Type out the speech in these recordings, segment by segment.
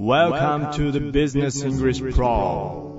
Welcome to the Business English Pro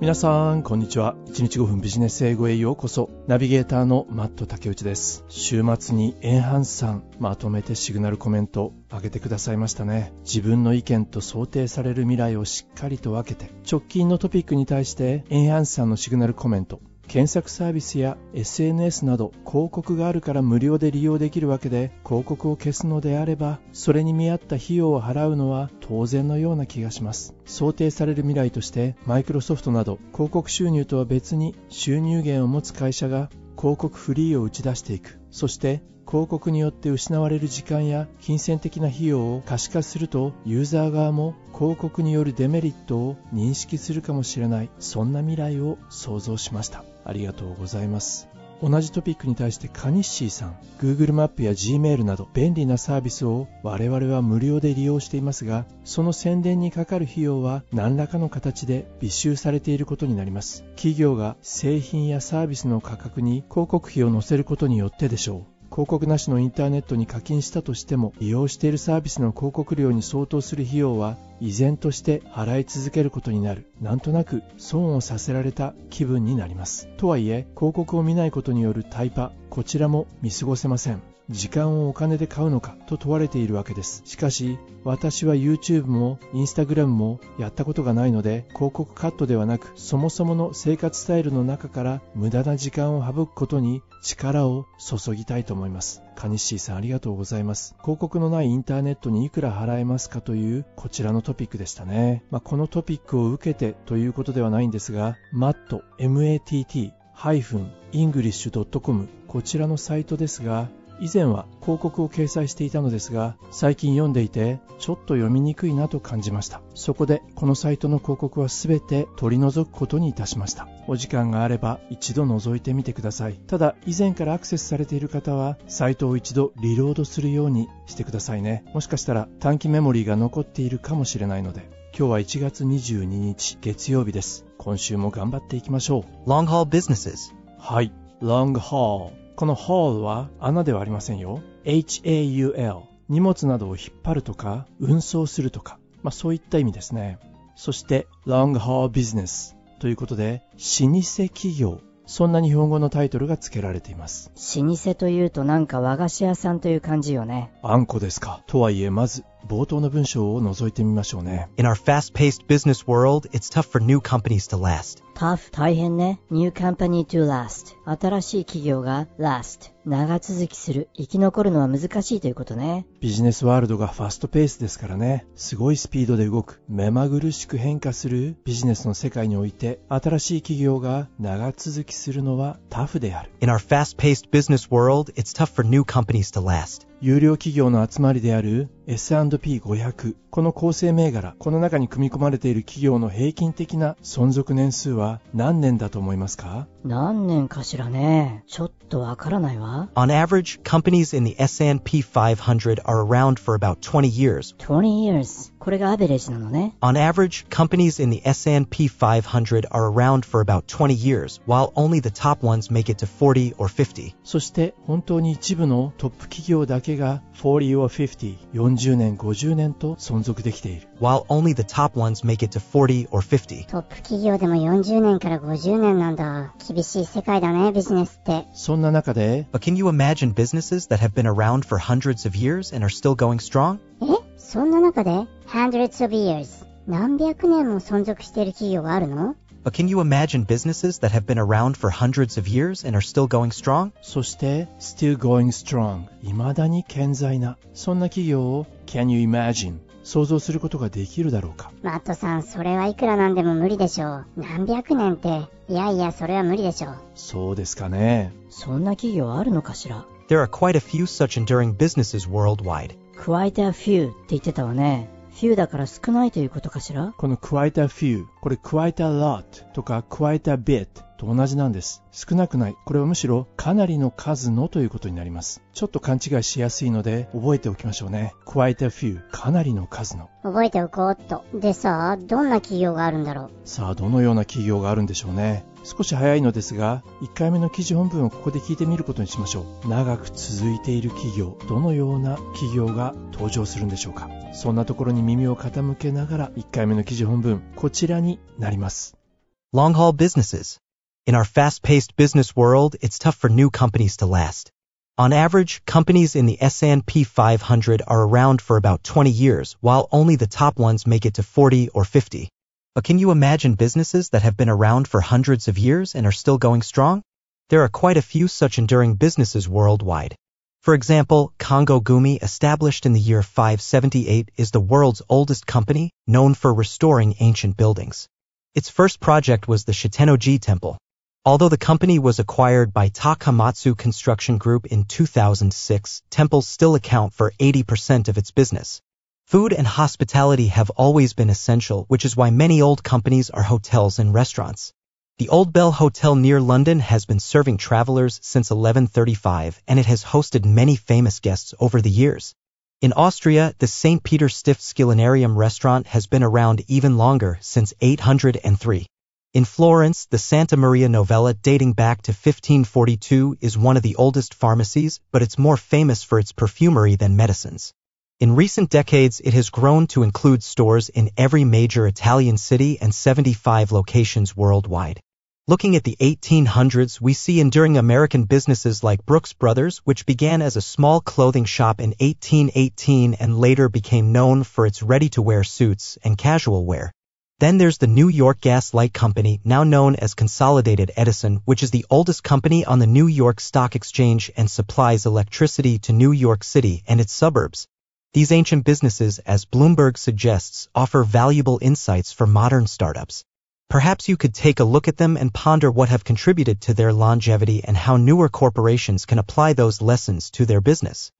皆さん、こんにちは。1日5分ビジネス英語へようこそ。ナビゲーターのマット竹内です。週末にエンハンスさん、まとめてシグナルコメント上げてくださいましたね。自分の意見と想定される未来をしっかりと分けて、直近のトピックに対してエンハンスさんのシグナルコメント、検索サービスや SNS など広告があるから無料で利用できるわけで広告を消すのであればそれに見合った費用を払うのは当然のような気がします。想定される未来としてマイクロソフトなど広告収入とは別に収入源を持つ会社が広告フリーを打ち出していく。そして広告によって失われる時間や金銭的な費用を可視化するとユーザー側も広告によるデメリットを認識するかもしれない。そんな未来を想像しました。ありがとうございます。同じトピックに対してカニッシーさん Google マップや Gmail など便利なサービスを我々は無料で利用していますがその宣伝にかかる費用は何らかの形で微収されていることになります。企業が製品やサービスの価格に広告費を載せることによってでしょう。広告なしのインターネットに課金したとしても利用しているサービスの広告料に相当する費用は依然として払い続けることになる。なんとなく損をさせられた気分になります。とはいえ広告を見ないことによるタイパこちらも見過ごせません。時間をお金で買うのかと問われているわけです。しかし、私は YouTube も Instagram もやったことがないので、広告カットではなく、そもそもの生活スタイルの中から無駄な時間を省くことに力を注ぎたいと思います。カニッシーさんありがとうございます。広告のないインターネットにいくら払えますかというこちらのトピックでしたね。まあ、このトピックを受けてということではないんですが、MAT、MATT、english.com こちらのサイトですが以前は広告を掲載していたのですが最近読んでいてちょっと読みにくいなと感じました。そこでこのサイトの広告は全て取り除くことにいたしました。お時間があれば一度覗いてみてください。ただ以前からアクセスされている方はサイトを一度リロードするようにしてくださいね。もしかしたら短期メモリーが残っているかもしれないので今日は1月22日月曜日です。今週も頑張っていきましょう。Long Haul Businesses. はい。Long Haul この haul は穴ではありませんよ。haul。荷物などを引っ張るとか、運送するとか、まあそういった意味ですね。そして long haul business ということで、老舗企業。そんな日本語のタイトルが付けられています。老舗というとなんか和菓子屋さんという感じよね。あんこですか。とはいえ、まず冒頭の文章を覗いてみましょうね。In our fast-paced business world, it's tough for new companies to last. tough 大変ね。new company to last 新しい企業が last 長続きする。生き残るのは難しいということね。ビジネスワールドがファストペースですからね。すごいスピードで動く。目まぐるしく変化するビジネスの世界において、新しい企業が長続きするのはタフである。In our fast-paced business world, it's tough for new companies to last. 有料企業の集まりである S&P500 この構成銘柄この中に組み込まれている企業の平均的な存続年数は何年だと思いますか何年かしらねちょっとわからないわ On average, companies in the S&P 500 are around for about 20 years 20 years これがアベレージなのね On average, companies in the S&P 500 are around for about 20 years while only the top ones make it to 40 or 50そして本当に一部のトップ企業だけが40 or 50、40 年、50年と存続できている。While only the top ones make it to 40 or 50. トップ企業でも40年から50年なんだ。厳しい世界だね、ビジネスって。そんな中で、But can you imagine businesses that have been around for hundreds of years and are still going strong? えそんな中で hundreds of years 何百年も存続している企業があるの But can you imagine businesses that have been around for hundreds of years and are still going strong? そして still going strong 未だに健在なそんな企業を Can you imagine 想像することができるだろうかマットさんそれはいくらなんでも無理でしょう何百年っていやいやそれは無理でしょうそうですかねそんな企業あるのかしら There are quite a few such enduring businesses worldwide quite a few って言ってたわね Few だから少ないということかしらこの加えた few これ加えた lot とか加えた bit と同じなんです。少なくない。これはむしろかなりの数のということになります。ちょっと勘違いしやすいので覚えておきましょうね。quite a few かなりの数の。覚えておこうっと。でさ、どんな企業があるんだろう？さあ、どのような企業があるんでしょうね。少し早いのですが、1回目の記事本文をここで聞いてみることにしましょう。長く続いている企業、どのような企業が登場するんでしょうか。そんなところに耳を傾けながら、1回目の記事本文、こちらになります。Long haul businesses. In our fast-paced business world, it's tough for new companies to last. On average, companies in the S&P 500 are around for about 20 years, while only the top ones make it to 40 or 50. But can you imagine businesses that have been around for hundreds of years and are still going strong? There are quite a few such enduring businesses worldwide. For example, Congo Gumi, established in the year 578, is the world's oldest company, known for restoring ancient buildings. Its first project was the Shitenoji Temple. Although the company was acquired by Takamatsu Construction Group in 2006, temples still account for 80% of its business. Food and hospitality have always been essential, which is why many old companies are hotels and restaurants. The Old Bell Hotel near London has been serving travelers since 1135 and it has hosted many famous guests over the years. In Austria, the St. Peter Stift Skillinarium restaurant has been around even longer, since 803. In Florence, the Santa Maria Novella dating back to 1542 is one of the oldest pharmacies, but it's more famous for its perfumery than medicines. In recent decades, it has grown to include stores in every major Italian city and 75 locations worldwide. Looking at the 1800s, we see enduring American businesses like Brooks Brothers, which began as a small clothing shop in 1818 and later became known for its ready-to-wear suits and casual wear. Then there's the New York Gas Light Company, now known as Consolidated Edison, which is the oldest company on the New York Stock Exchange and supplies electricity to New York City and its suburbs. These ancient businesses, as Bloomberg suggests, offer valuable insights for modern startups. Perhaps you could take a look at them and ponder what have contributed to their longevity and how newer corporations can apply those lessons to their business.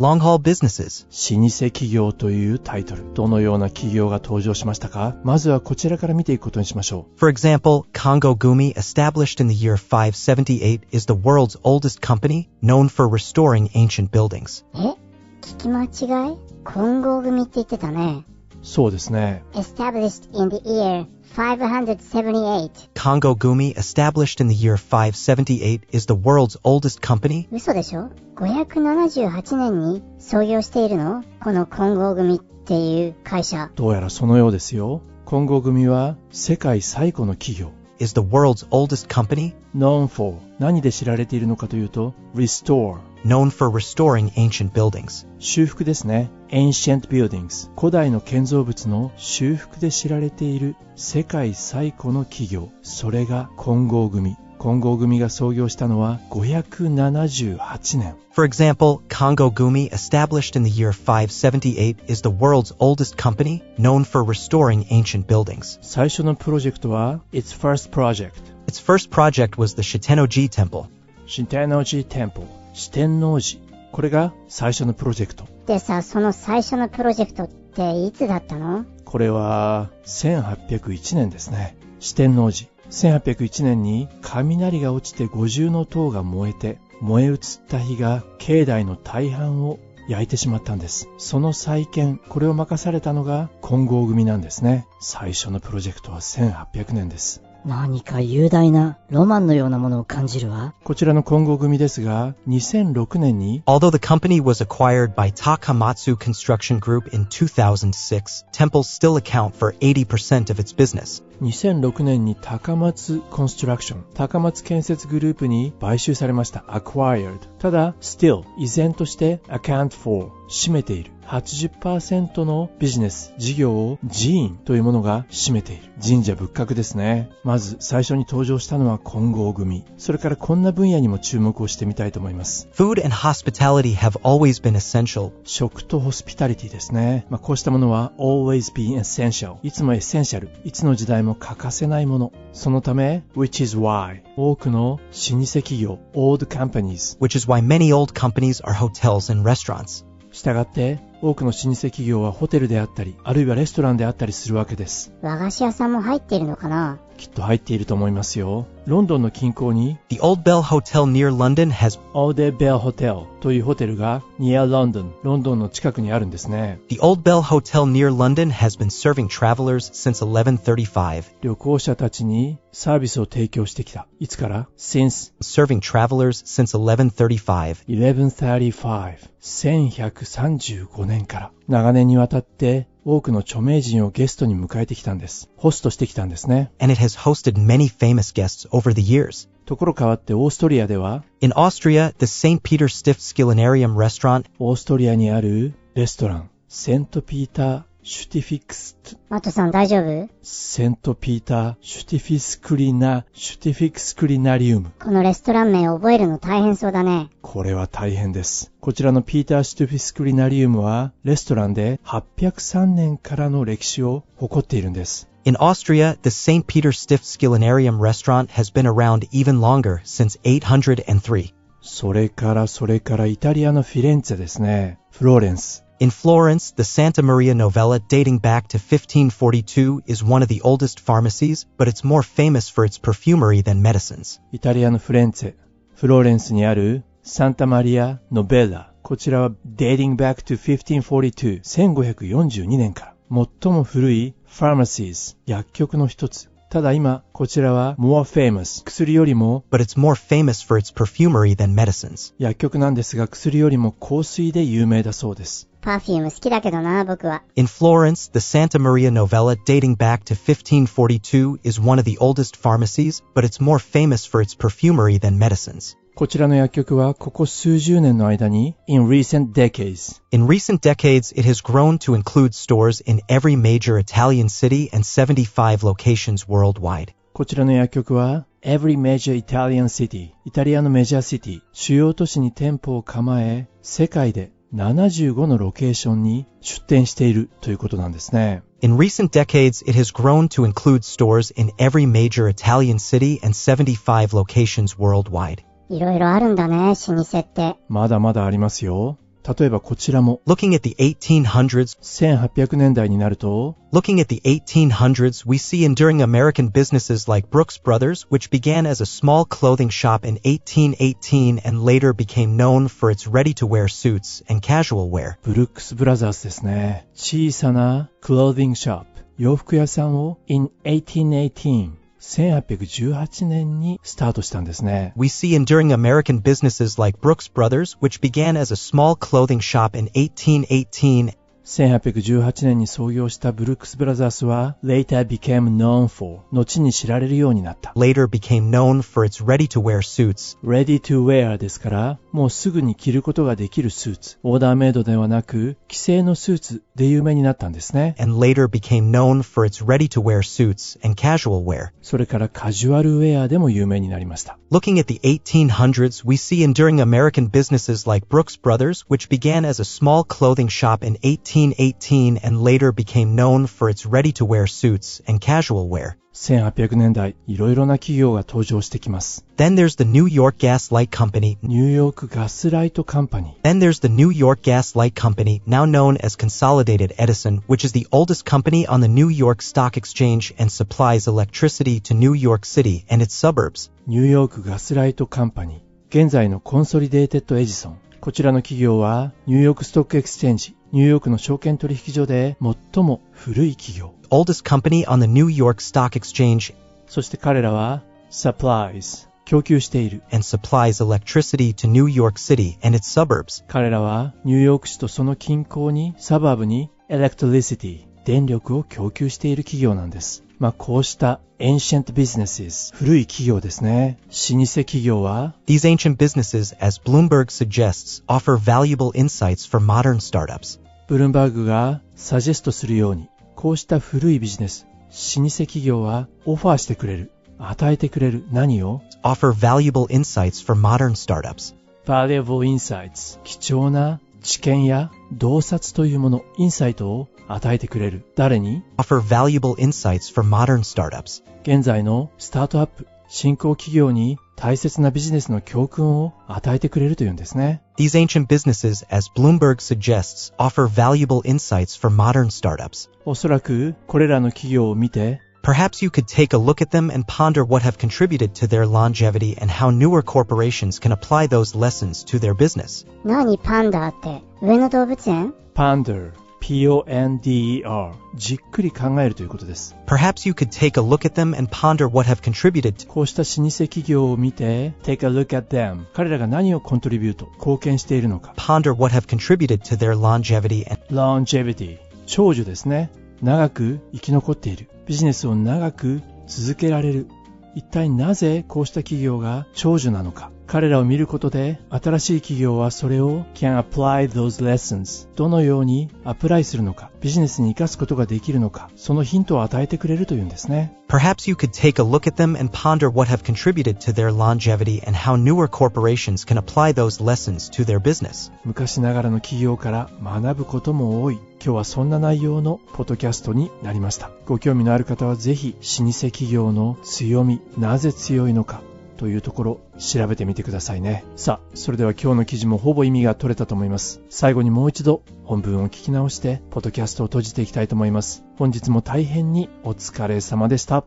Long haul businesses. 老舗企業というタイトル。どのような企業が登場しましたかまずはこちらから見ていくことにしましょう For example, Congo Gumi, established in the year 578, is the world's oldest company, known for restoring ancient buildings. え聞き間違い混合組って言ってたね。う。そうですね。established in the year 578. Congo Gumi, established in the year 578, is the world's oldest company, 嘘でしょ ?578 年に創業しているのこの混合組っていう会社。どうやらそのようですよ。混合組は世界最古の企業。is the world's oldest company, known for 何で知られているのかというと restore known for restoring ancient buildings. 修復ですね ancient buildings 古代の建造物の修復で知られている世界最古の企業それが混合組混合組が創業したのは578年 For example, Congo Gumi, established in the year 578, is the world's oldest company, known for restoring ancient buildings. 最初のプロジェクトは its first project Its first project was the Shitenoji Temple. 四天王寺店舗 四天王寺。これが最初のプロジェクト。でさ、その最初のプロジェクトっていつだったの？これは1801年ですね。四天王寺。1801年に雷が落ちて五重の塔が燃えて燃え移った火が境内の大半を焼いてしまったんです。その再建これを任されたのが金剛組なんですね。最初のプロジェクトは1800年です何か雄大なロマンのようなものを感じるわ。こちらの金剛組ですが2006年に Although the company was acquired by Takamatsu Construction Group in 2006, temples still account for 80% of its business. 2006年に高松コンストラクション高松建設グループに買収されました acquired ただ still 依然として account for 占めている。80%のビジネス事業を寺院というものが占めている。神社仏閣ですね。まず最初に登場したのは金剛組。それからこんな分野にも注目をしてみたいと思います。Food and hospitality have always been essential, 食とホスピタリティですね。まあ、こうしたものは always be essential。いつも essential。いつの時代も欠かせないもの。そのため、which is why 多くの老舗企業 old companies which is why many old companies are hotels and restaurants. したがって多くの老舗企業はホテルであったり、あるいはレストランであったりするわけです。和菓子屋さんも入っているのかな？きっと入っていると思いますよ。ロンドンの近郊に The Old Bell Hotel near London has オーデベルホテルというホテルが near London、ロンドンの近くにあるんですね。 The Old Bell Hotel near London has been serving travelers since 1135. 旅行者たちにサービスを提供してきた。いつから ?since Serving travelers since 1135. 1135 1135年から長年にわたって多くの著名人をゲストに迎えてきたんです。ホストしてきたんですね。 And it has hosted many famous guests over the years. ところ変わってオーストリアでは In Austria, the St. Peter Stiftskulinarium restaurant オーストリアにあるレストランセントピーター・シュティフィクスマットさん大丈夫？セントピーター・シュティフィスクリナ、シュティフィクスクリナリウム。このレストラン名覚えるの大変そうだね。これは大変です。こちらのピーター・シュティフィスクリナリウムは、レストランで803年からの歴史を誇っているんです。In Austria, the St. Peter Stiftskillenarium restaurant has been around even longer, since 803. それからそれからイタリアのフィレンツェですね。フローレンス。 In Florence, the Santa Maria Novella dating back to 1542 is one of the oldest pharmacies, but it's more famous for its perfumery than medicines. イタリアのフレンツェ。フローレンスにあるサンタマリア・ノベッラ。こちらは dating back to 1542、1542年から。最も古い pharmacies、薬局の一つ。ただ今、こちらは more famous、薬よりも But it's more famous for its perfumery than medicines. 薬局なんですが薬よりも香水で有名だそうです。パフューム好きだけどな、僕は。 In Florence, the Santa Maria Novella dating back to 1542 is one of the oldest pharmacies, but it's more famous for its perfumery than medicines. こちらの薬局はここ数十年の間に in recent decades In recent decades, it has grown to include stores in every major Italian city and 75 locations worldwide. こちらの薬局は every major Italian city イタリアのメジャーシティ主要都市に店舗を構え世界で75のロケーションに出店しているということなんですね。 In recent decades, it has grown to include stores in every major Italian city and 75 locations worldwide. いろいろあるんだね、老舗って。まだまだありますよ。例えばこちらも Looking at the 1800s, 1800年代になると looking at the 1800s, we see enduring American businesses like Brooks Brothers, which began as a small clothing shop in 1818 and later became known for its ready-to-wear suits and casual wear. ブルックスブラザーズですね。小さなクローディングショップ、洋服屋さんを in 1818、 1818年にスタートしたんですね。 We see enduring American businesses like Brooks Brothers, which began as a small clothing shop in 1818 1818年に創業したブルックスブラザースは later became known for 後に知られるようになった。 later became known for its ready-to-wear suits. ready to wear ですから、もうすぐに着ることができるスーツ。オーダーメイドではなく、既製のスーツで有名になったんですね。 and later became known for its ready-to-wear suits and casual wear. それからカジュアルウェアでも有名になりました。 Looking at the 1800s, we see enduring American businesses like Brooks Brothers, which began as a small clothing shop in 1818 and later became known for its ready-to-wear suits and casual wear. 1800年代、いろいろな企業が登場してきます。 Then there's the New York Gas Light Company. ニューヨークガスライトカンパニー。 Then there's the New York Gas Light Company, now known as Consolidated Edison, which is the oldest company on the New York Stock Exchange and supplies electricity to New York City and its suburbs. ニューヨークガスライトカンパニー。現在のコンソリデーテッドエジソン。 こちらの企業は、 New York Stock Exchange、ニューヨークの証券取引所で最も古い企業。Oldest company on the New York Stock Exchange そして彼らは、supplies、供給している。and supplies electricity to New York City and its suburbs. 彼らは、ニューヨーク市とその近郊に、 suburb に、electricity、電力を供給している企業なんです。まあ、こうした ancient businesses、古い企業ですね。老舗企業は、These ancient businesses, as Bloomberg suggests, offer valuable insights for modern startups. ブルームバーグがサジェストするように、こうした古いビジネス、老舗企業はオファーしてくれる、与えてくれる何を Offer valuable insights for modern startups. valuable insights 貴重な知見や洞察というもの、インサイトを与えてくれる。誰に Offer valuable insights for modern startups. 現在のスタートアップ、新興企業に大切なビジネスの教訓を与えてくれるというんですね。These ancient businesses, as Bloomberg suggests, offer valuable insights for modern startups. おそらくこれらの企業を見て Perhaps you could take a look at them and ponder what have contributed to their longevity and how newer corporations can apply those lessons to their business. 何パンダって上野動物園 ponder, p-o-n-d-e-r じっくり考えるということです。 Perhaps you could take a look at them and ponder what have contributed to こうした老舗企業を見て take a look at them 彼らが何をコントリビュート貢献しているのか ponder what have contributed to their longevity and longevity 長寿ですね 長く生き残っている。ビジネスを長く続けられる。一体なぜこうした企業が長寿なのか。彼らを見ることで新しい企業はそれを can apply those lessons どのようにアプライするのかビジネスに活かすことができるのかそのヒントを与えてくれるというんですね Perhaps you could take a look at them and ponder what have contributed to their longevity and how newer corporations can apply those lessons to their business. 昔ながらの企業から学ぶことも多い今日はそんな内容のポッドキャストになりましたご興味のある方はぜひ老舗企業の強みなぜ強いのかというところ調べてみてくださいねさあそれでは今日の記事もほぼ意味が取れたと思います最後にもう一度本文を聞き直してポッドキャストを閉じていきたいと思います本日も大変にお疲れ様でした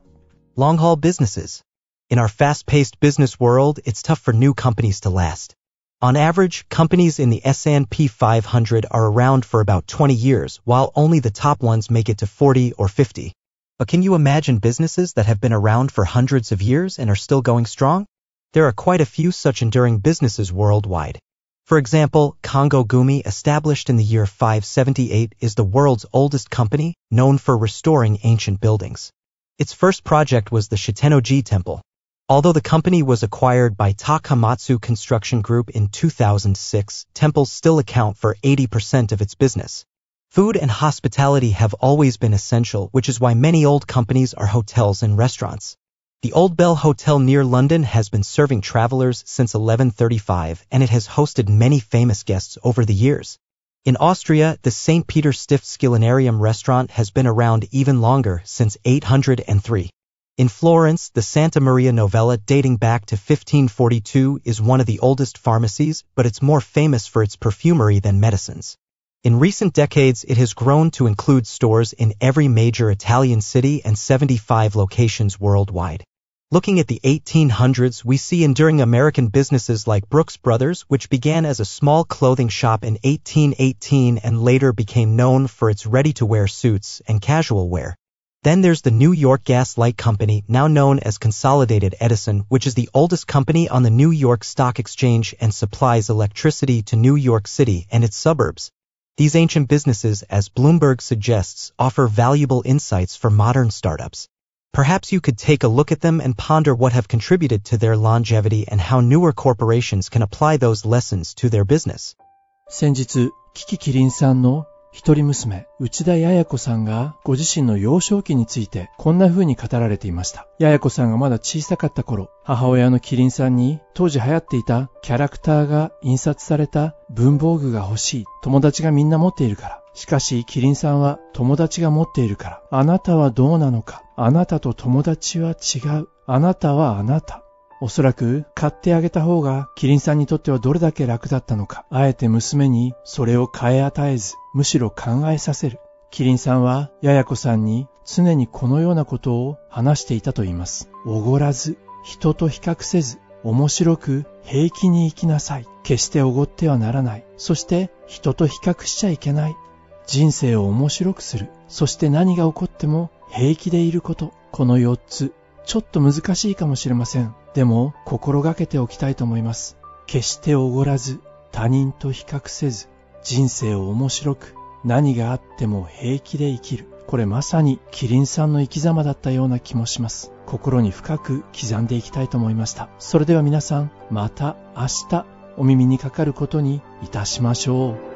Long haul businesses. In our fast paced business world, it's tough for new companies to last. On average, companies in the S&P 500 are around for about 20 years, while only the top ones make it to 40 or 50. But can you imagine businesses that have been around for hundreds of years and are still going strong? There are quite a few such enduring businesses worldwide. For example, Congo Gumi, established in the year 578, is the world's oldest company, known for restoring ancient buildings. Its first project was the Shitenoji Temple. Although the company was acquired by Takamatsu Construction Group in 2006, temples still account for 80% of its business. Food and hospitality have always been essential, which is why many old companies are hotels and restaurants. The Old Bell Hotel near London has been serving travelers since 1135 and it has hosted many famous guests over the years. In Austria, the St. Peter Stiftskillenarium restaurant has been around even longer, since 803. In Florence, the Santa Maria Novella dating back to 1542 is one of the oldest pharmacies, but it's more famous for its perfumery than medicines. In recent decades, it has grown to include stores in every major Italian city and 75 locations worldwide. Looking at the 1800s, we see enduring American businesses like Brooks Brothers, which began as a small clothing shop in 1818 and later became known for its ready-to-wear suits and casual wear. Then there's the New York Gas Light Company, now known as Consolidated Edison, which is the oldest company on the New York Stock Exchange and supplies electricity to New York City and its suburbs. These ancient businesses, as Bloomberg suggests, offer valuable insights for modern startups. Perhaps you could take a look at them and ponder what have contributed to their longevity and how newer corporations can apply those lessons to their business. 先日、キキキリンさんの 一人娘、内田彩子さんがご自身の幼少期についてこんな風に語られていました。彩子さんがまだ小さかった頃、母親のキリンさんに当時流行っていたキャラクターが印刷された文房具が欲しい。友達がみんな持っているから。しかし、キリンさんは友達が持っているから。あなたはどうなのか？あなたと友達は違う。あなたはあなた。おそらく買ってあげた方がキリンさんにとってはどれだけ楽だったのか。あえて娘にそれを変え与えず、むしろ考えさせる。キリンさんはややこさんに常にこのようなことを話していたと言います。おごらず、人と比較せず、面白く平気に生きなさい。決しておごってはならない。そして人と比較しちゃいけない。人生を面白くする。そして何が起こっても平気でいること。この4つ。ちょっと難しいかもしれません。でも心がけておきたいと思います。決しておごらず、他人と比較せず、人生を面白く、何があっても平気で生きる。これまさにキリンさんの生き様だったような気もします。心に深く刻んでいきたいと思いました。それでは皆さん、また明日お耳にかかることにいたしましょう。